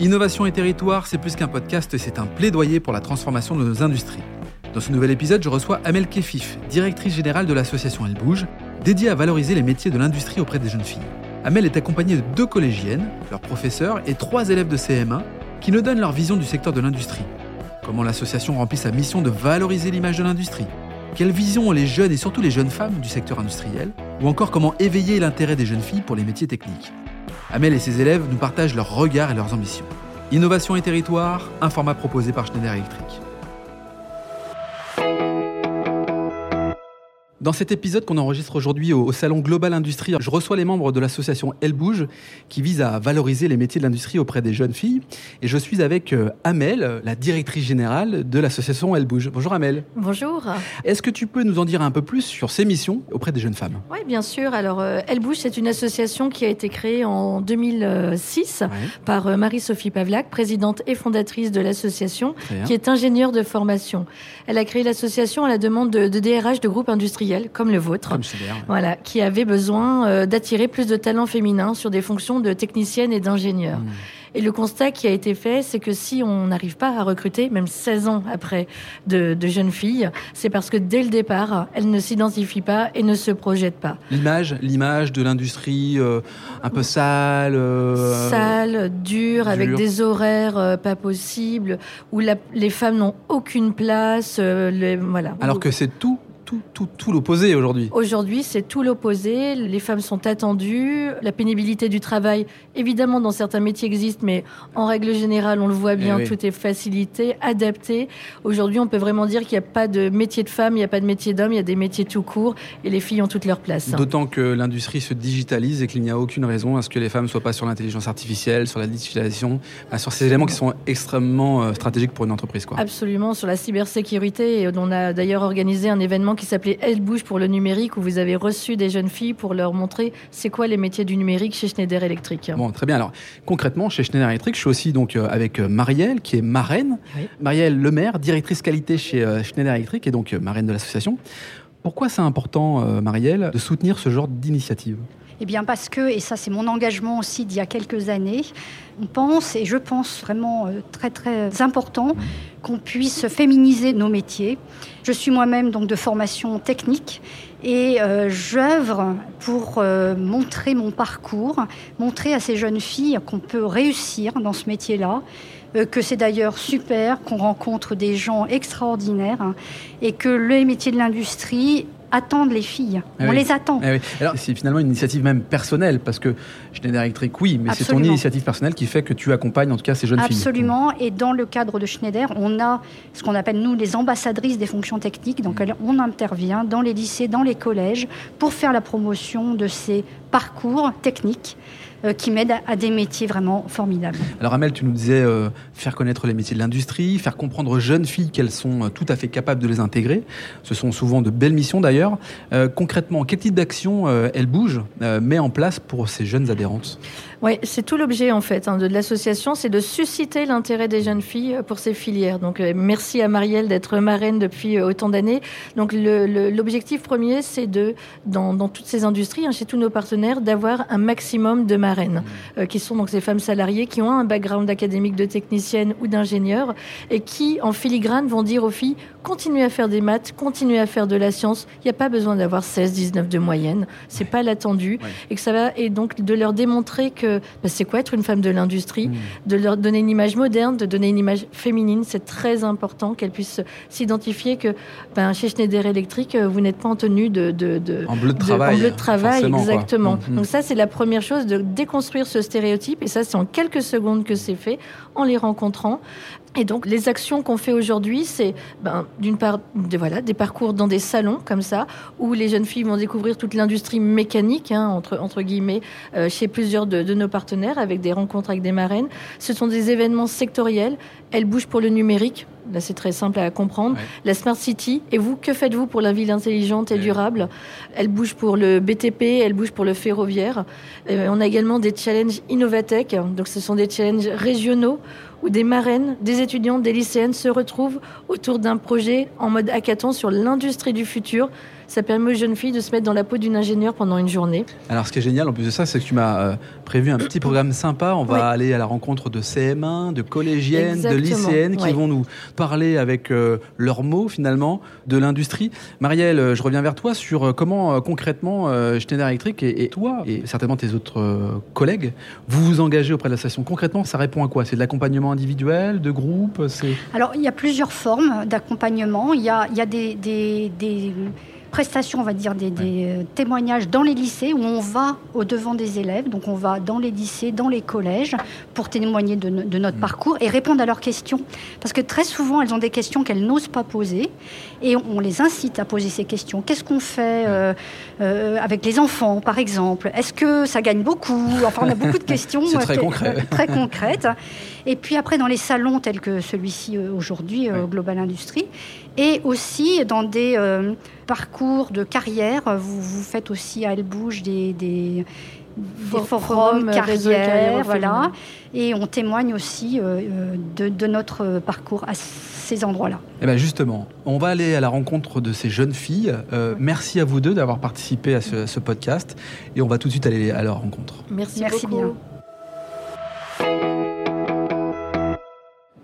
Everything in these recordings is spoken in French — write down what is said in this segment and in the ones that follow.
Innovation et territoire, c'est plus qu'un podcast, c'est un plaidoyer pour la transformation de nos industries. Dans ce nouvel épisode, je reçois Amel Kefif, directrice générale de l'association Elle Bouge, dédiée à valoriser les métiers de l'industrie auprès des jeunes filles. Amel est accompagnée de deux collégiennes, leurs professeurs et trois élèves de CM1 qui nous donnent leur vision du secteur de l'industrie. Comment l'association remplit sa mission de valoriser l'image de l'industrie? Quelle vision ont les jeunes et surtout les jeunes femmes du secteur industriel? Ou encore comment éveiller l'intérêt des jeunes filles pour les métiers techniques? Amel et ses élèves nous partagent leurs regards et leurs ambitions. Innovation et territoire, un format proposé par Schneider Electric. Dans cet épisode qu'on enregistre aujourd'hui au, Salon Global Industrie, je reçois les membres de l'association Elle Bouge qui vise à valoriser les métiers de l'industrie auprès des jeunes filles. Et je suis avec euh, Amel, la directrice générale de l'association Elle Bouge. Bonjour Amel. Bonjour. Est-ce que tu peux nous en dire un peu plus sur ces missions auprès des jeunes femmes? Oui, bien sûr. Alors, euh, Elle Bouge, c'est une association qui a été créée en 2006 par euh, Marie-Sophie Pavlak, présidente et fondatrice de l'association, qui est ingénieure de formation. Elle a créé l'association à la demande de, de DRH de groupes industriels comme le vôtre, voilà, qui avait besoin euh, d'attirer plus de talents féminins sur des fonctions de technicienne et d'ingénieur. Hmm. Et le constat qui a été fait, c'est que si on n'arrive pas à recruter, même 16 ans après, de, jeunes filles, c'est parce que dès le départ, elles ne s'identifient pas et ne se projettent pas. L'image, l'image de l'industrie euh, un peu sale, euh, sale, dure, avec des horaires pas possibles, où les femmes n'ont aucune place, voilà. Alors que c'est tout tout, l'opposé aujourd'hui. Aujourd'hui, c'est tout l'opposé. Les femmes sont attendues. La pénibilité du travail, évidemment, dans certains métiers existe, mais en règle générale, on le voit bien, eh tout est facilité, adapté. Aujourd'hui, on peut vraiment dire qu'il n'y a pas de métier de femme, il n'y a pas de métier d'homme, il y a des métiers tout courts et les filles ont toute leur place. D'autant que l'industrie se digitalise et qu'il n'y a aucune raison à ce que les femmes ne soient pas sur l'intelligence artificielle, sur la digitalisation, sur ces éléments qui sont extrêmement euh, stratégiques pour une entreprise. Quoi. Absolument, sur la cybersécurité. Et on a d'ailleurs organisé un événement qui s'appelait Elle bouge pour le numérique, où vous avez reçu des jeunes filles pour leur montrer c'est quoi les métiers du numérique chez Schneider Electric. Bon, très bien. Alors, concrètement, chez Schneider Electric, je suis aussi donc euh, avec euh, Marielle, qui est marraine. Marielle Lemaire, directrice qualité chez euh, Schneider Electric, et donc marraine de l'association. Pourquoi c'est important, Marielle, de soutenir ce genre d'initiative? Eh bien parce que, et ça c'est mon engagement aussi d'il y a quelques années, on pense, et je pense vraiment euh, très très important, qu'on puisse féminiser nos métiers. Je suis moi-même donc de formation technique et euh, j'œuvre pour euh, montrer mon parcours, montrer à ces jeunes filles qu'on peut réussir dans ce métier-là, que c'est d'ailleurs super, qu'on rencontre des gens extraordinaires hein, et que les métiers de l'industrie attendent les filles. Eh on les attend. Eh Alors c'est finalement une initiative même personnelle parce que Schneider Electric, oui, mais c'est ton initiative personnelle qui fait que tu accompagnes en tout cas ces jeunes filles. Absolument. Et dans le cadre de Schneider, on a ce qu'on appelle nous les ambassadrices des fonctions techniques. Donc mm. on intervient dans les lycées, dans les collèges pour faire la promotion de ces parcours techniques euh, qui m'aident à, des métiers vraiment formidables. Alors Amel, tu nous disais euh, faire connaître les métiers de l'industrie, faire comprendre aux jeunes filles qu'elles sont euh, tout à fait capables de les intégrer. Ce sont souvent de belles missions d'ailleurs. concrètement, quel type d'action elle bouge, met en place pour ces jeunes adhérentes? Oui, c'est tout l'objet en fait hein, de l'association, c'est de susciter l'intérêt des jeunes filles pour ces filières. Donc merci à Marielle d'être marraine depuis autant d'années. Donc l'objectif premier, c'est de dans, dans, toutes ces industries, hein, chez tous nos partenaires, d'avoir un maximum de marraines, euh, qui sont donc ces femmes salariées qui ont un background académique de technicienne ou d'ingénieur et qui, en filigrane, vont dire aux filles continuez à faire des maths, continuez à faire de la science. Il n'y a pas besoin d'avoir 16, 19 de moyenne. C'est pas l'attendu. Et que ça va, et donc de leur démontrer que bah, c'est quoi être une femme de l'industrie, mmh. de leur donner une image moderne, de donner une image féminine. C'est très important qu'elles puissent s'identifier que ben, chez Schneider Electric, euh, vous n'êtes pas en tenue de, de, en bleu de travail. en bleu de travail, exactement. Mmh, mmh. Donc ça, c'est la première chose de déconstruire ce stéréotype. Et ça, c'est en quelques secondes que c'est fait, en les rencontrant. Et donc, les actions qu'on fait aujourd'hui, c'est ben, d'une part voilà, des parcours dans des salons comme ça, où les jeunes filles vont découvrir toute l'industrie mécanique, hein, entre, entre guillemets, euh, chez plusieurs de, nos partenaires, avec des rencontres avec des marraines. Ce sont des événements sectoriels. Elles bougent pour le numérique. Là, c'est très simple à comprendre. La Smart City. Et vous, que faites-vous pour la ville intelligente et durable? Elle bouge pour le BTP, elle bouge pour le ferroviaire. Euh, on a également des challenges Innovatech. Donc, ce sont des challenges régionaux où des marraines, des étudiantes, des lycéennes se retrouvent autour d'un projet en mode hackathon sur l'industrie du futur. Ça permet aux jeunes filles de se mettre dans la peau d'une ingénieure pendant une journée. Alors ce qui est génial en plus de ça, c'est que tu m'as euh, prévu un petit programme sympa. On va aller à la rencontre de CM1, de collégiennes, de lycéennes qui vont nous parler avec euh, leurs mots finalement de l'industrie. Marielle, euh, je reviens vers toi sur comment concrètement Schneider Electric et, et, toi et certainement tes autres collègues, vous vous engagez auprès de la station. Concrètement, ça répond à quoi? C'est de l'accompagnement individuel, de groupe? Alors il y a plusieurs formes d'accompagnement. Il y a, il y a des, des, des prestations, on va dire, des, euh, témoignages dans les lycées où on va au devant des élèves. Donc on va dans les lycées, dans les collèges pour témoigner de, notre mm. parcours et répondre à leurs questions. Parce que très souvent, elles ont des questions qu'elles n'osent pas poser et on, les incite à poser ces questions. Qu'est-ce qu'on fait euh, euh, avec les enfants, par exemple? Est-ce que ça gagne beaucoup? Enfin, on a beaucoup de questions très, concret. très concrètes. Et puis après, dans les salons tels que celui-ci aujourd'hui, Global Industrie, et aussi dans des parcours de carrière. Vous, vous faites aussi à Elbouge des, des, des forums, carrière, voilà. Et on témoigne aussi euh, euh, de, de, notre parcours à ces endroits-là. Et eh bien justement, on va aller à la rencontre de ces jeunes filles. Euh, merci à vous deux d'avoir participé à ce, ce, podcast. Et on va tout de suite aller à leur rencontre. Merci, merci bien.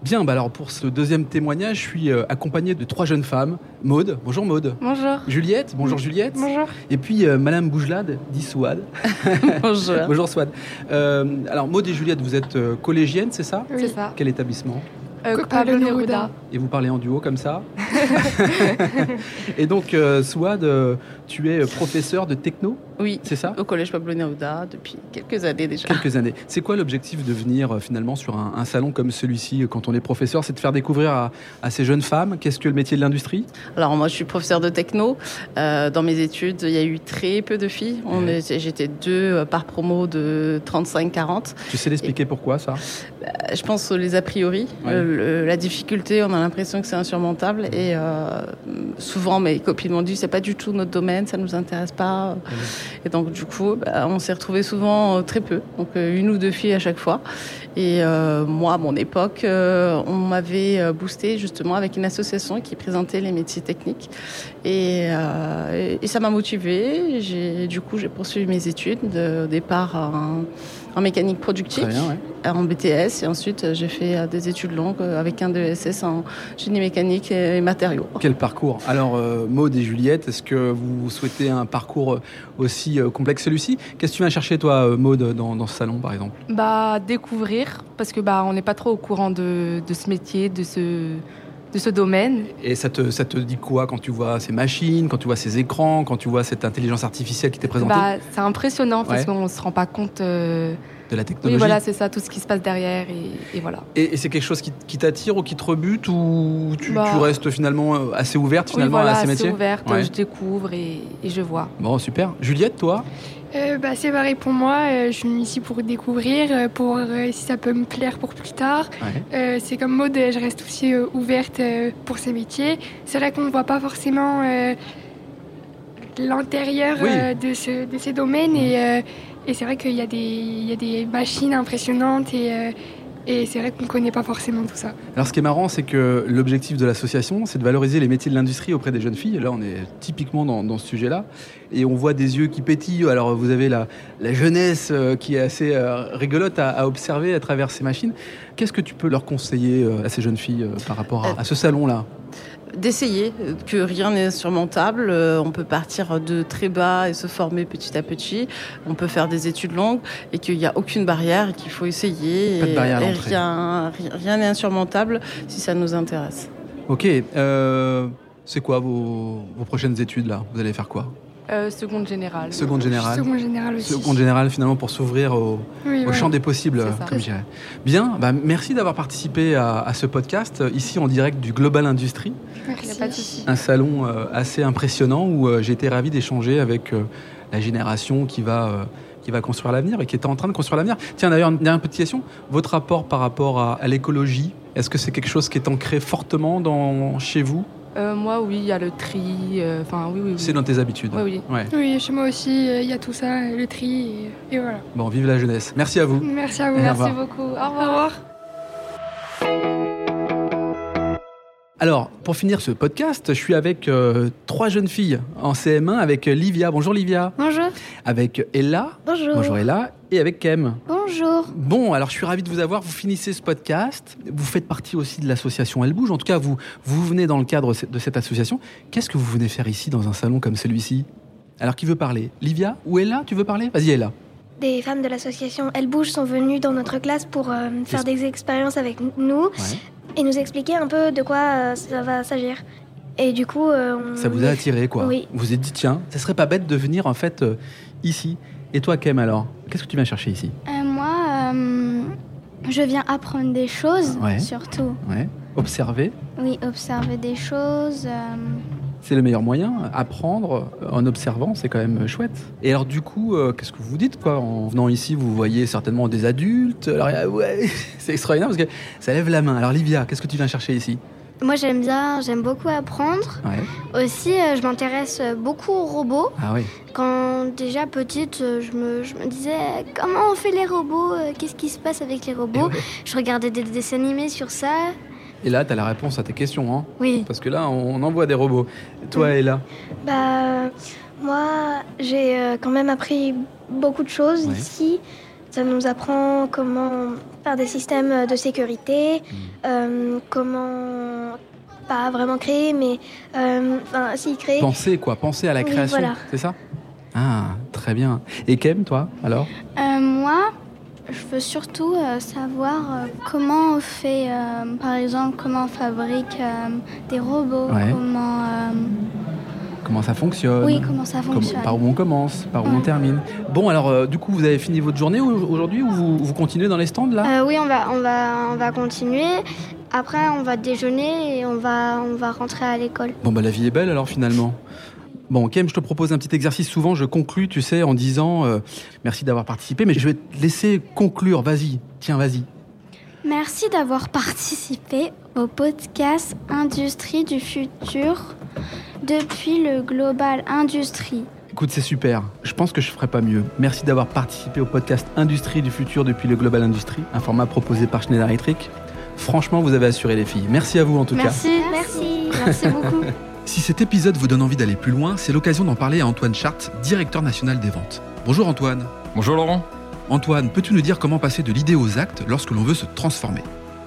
Bien, bah alors pour ce deuxième témoignage, je suis euh, accompagné de trois jeunes femmes. Maude, bonjour Maude. Bonjour. Juliette, bonjour Juliette. Bonjour. Et puis euh, Madame Bougelade, dit Souad. bonjour. bonjour Souad. Euh, alors Maude et Juliette, vous êtes collégiennes, c'est ça? Oui, c'est ça. Quel établissement? Pablo Neruda. Et vous parlez en duo comme ça? Et donc, Souad, tu es professeur de techno oui, c'est ça? Au collège Pablo Neruda depuis quelques années déjà. Quelques années. C'est quoi l'objectif de venir euh, finalement sur un, salon comme celui-ci euh, quand on est professeur? C'est de faire découvrir à, ces jeunes femmes qu'est-ce que le métier de l'industrie? Alors moi je suis professeur de techno. Euh, dans mes études, il y a eu très peu de filles. J'étais deux par promo de 35-40. Tu sais l'expliquer pourquoi ça? Je pense les a priori. la difficulté, on a l'impression que c'est insurmontable. Et souvent mes copines m'ont dit c'est pas du tout notre domaine, ça nous intéresse pas. Et donc, du coup, bah, on s'est retrouvés souvent euh, très peu, donc euh, une ou deux filles à chaque fois. Et euh, moi, à mon époque, on m'avait boosté justement avec une association qui présentait les métiers techniques. Et, ça m'a motivée. Du coup, j'ai poursuivi mes études. De, au départ, en mécanique productive, en BTS, et ensuite j'ai fait euh, des études longues euh, avec un DSS en génie mécanique et matériaux. Quel parcours? Alors, euh, Maud et Juliette, est-ce que vous souhaitez un parcours aussi complexe que celui-ci? Qu'est-ce que tu viens chercher, toi, Maud, dans, dans, ce salon, par exemple? Bah, découvrir, parce que bah, on n'est pas trop au courant de, de ce métier, de ce de ce domaine. Et ça te, ça te dit quoi quand tu vois ces machines, quand tu vois ces écrans, quand tu vois cette intelligence artificielle qui t'est présentée bah, C'est impressionnant parce qu'on ne se rend pas compte. Euh, de la technologie. Oui, voilà, c'est ça, tout ce qui se passe derrière et, voilà. Et, c'est quelque chose qui, t'attire ou qui te rebute ou tu, bah, restes finalement euh, assez ouverte finalement à ces métiers? assez ouverte, je découvre et, je vois. Bon, super. Juliette, toi? Euh, bah, c'est pareil pour moi. Euh, je suis ici pour découvrir, euh, pour si ça peut me plaire pour plus tard. c'est comme mode, je reste aussi ouverte pour ces métiers. C'est vrai qu'on ne voit pas forcément l'intérieur de, de, ces domaines et, et c'est vrai qu'il y, y, a des machines impressionnantes et et c'est vrai qu'on ne connaît pas forcément tout ça. Alors ce qui est marrant, c'est que l'objectif de l'association, c'est de valoriser les métiers de l'industrie auprès des jeunes filles. là, on est typiquement dans, ce sujet-là. Et on voit des yeux qui pétillent. Alors vous avez la, jeunesse euh, qui est assez euh, rigolote à, observer à travers ces machines. Qu'est-ce que tu peux leur conseiller euh, à ces jeunes filles par rapport à ce salon-là? D'essayer, que rien n'est insurmontable. Euh, on peut partir de très bas et se former petit à petit. On peut faire des études longues et qu'il n'y a aucune barrière et qu'il faut essayer. Pas de barrière et, rien, rien n'est insurmontable si ça nous intéresse. Ok. Euh, c'est quoi vos, vos prochaines études là? Vous allez faire quoi? Euh, seconde générale. Seconde générale. Seconde générale aussi. Seconde générale finalement pour s'ouvrir au, champ des possibles, comme je dirais. Bien, bah, merci d'avoir participé à, ce podcast ici en direct du Global Industrie. Merci. Un salon euh, assez impressionnant où euh, j'ai été ravi d'échanger avec la génération qui va qui va construire l'avenir et qui est en train de construire l'avenir. Tiens, d'ailleurs, une dernière petite question. Votre rapport par rapport à, à l'écologie, est-ce que c'est quelque chose qui est ancré fortement dans, chez vous? Euh, moi, oui, il y a le tri. Euh, enfin, oui, oui, C'est dans tes habitudes. Oui, oui. Oui, chez moi aussi, euh, il y a tout ça, le tri, et, voilà. Bon, vive la jeunesse. Merci à vous. Merci à vous. Merci beaucoup. Au revoir. Au revoir. Alors, pour finir ce podcast, je suis avec euh, trois jeunes filles en CM1, avec Livia. Bonjour Livia. Bonjour. Avec Ella. Bonjour. Bonjour Ella. Et avec Kem. Bonjour. Bon, alors je suis ravi de vous avoir. Vous finissez ce podcast. Vous faites partie aussi de l'association Elle Bouge. En tout cas, vous, vous venez dans le cadre de cette association. Qu'est-ce que vous venez faire ici dans un salon comme celui-ci? Alors, qui veut parler? Livia ou Ella? Tu veux parler? Vas-y, Ella. Des femmes de l'association Elle Bouge sont venues dans notre classe pour euh, faire des expériences avec nous et nous expliquer un peu de quoi euh, ça va s'agir. Et du coup, euh, ça vous a attiré quoi Oui. Vous vous êtes dit tiens, ça serait pas bête de venir en fait ici. Et toi, Kem alors Qu'est-ce que tu viens chercher ici? Moi, je viens apprendre des choses, surtout. Ouais. Observer? Oui, observer des choses c'est le meilleur moyen. Apprendre en observant, c'est quand même chouette. Et alors du coup, euh, qu'est-ce que vous dites quoi? En venant ici, vous voyez certainement des adultes. Alors ouais, c'est extraordinaire parce que ça lève la main. Alors Livia, qu'est-ce que tu viens chercher ici? Moi j'aime bien, j'aime beaucoup apprendre. Aussi, euh, je m'intéresse beaucoup aux robots. Ah oui. Quand déjà petite, euh, je me, je me disais comment on fait les robots, qu'est-ce qui se passe avec les robots. Je regardais des dessins animés sur ça. Et là, tu as la réponse à tes questions. Hein oui. Parce que là, on envoie des robots. toi, oui. Ella Bah, moi, j'ai euh, quand même appris beaucoup de choses ici. Ça nous apprend comment faire des systèmes de sécurité, hmm. euh, comment pas vraiment créer, mais euh, enfin, si créer. Penser quoi, penser à la création, c'est ça? Ah, très bien. Et Kem, toi, alors? Moi, je veux surtout euh, savoir euh, comment on fait, euh, par exemple, comment on fabrique des robots, comment... Comment ça fonctionne Oui, comment ça fonctionne. par où on commence, par où on termine. Bon, alors, du coup, vous avez fini votre journée aujourd'hui ou vous, continuez dans les stands là Oui, on va, on, va, on va continuer. Après, on va déjeuner et on va, on va rentrer à l'école. Bon, bah la vie est belle alors finalement. Bon, Kem, je te propose un petit exercice. Souvent, je conclus, tu sais, en disant euh, merci d'avoir participé, mais je vais te laisser conclure. Vas-y, tiens, vas-y. Merci d'avoir participé au podcast Industrie du futur depuis le Global Industrie. Écoute, c'est super. Je pense que je ferai pas mieux. Merci d'avoir participé au podcast Industrie du futur depuis le Global Industrie, un format proposé par Schneider Electric. Franchement, vous avez assuré les filles. Merci à vous en tout cas. Merci, merci, merci beaucoup. Si cet épisode vous donne envie d'aller plus loin, c'est l'occasion d'en parler à Antoine Chart, directeur national des ventes. Bonjour Antoine. Bonjour Laurent. Antoine, peux-tu nous dire comment passer de l'idée aux actes lorsque l'on veut se transformer?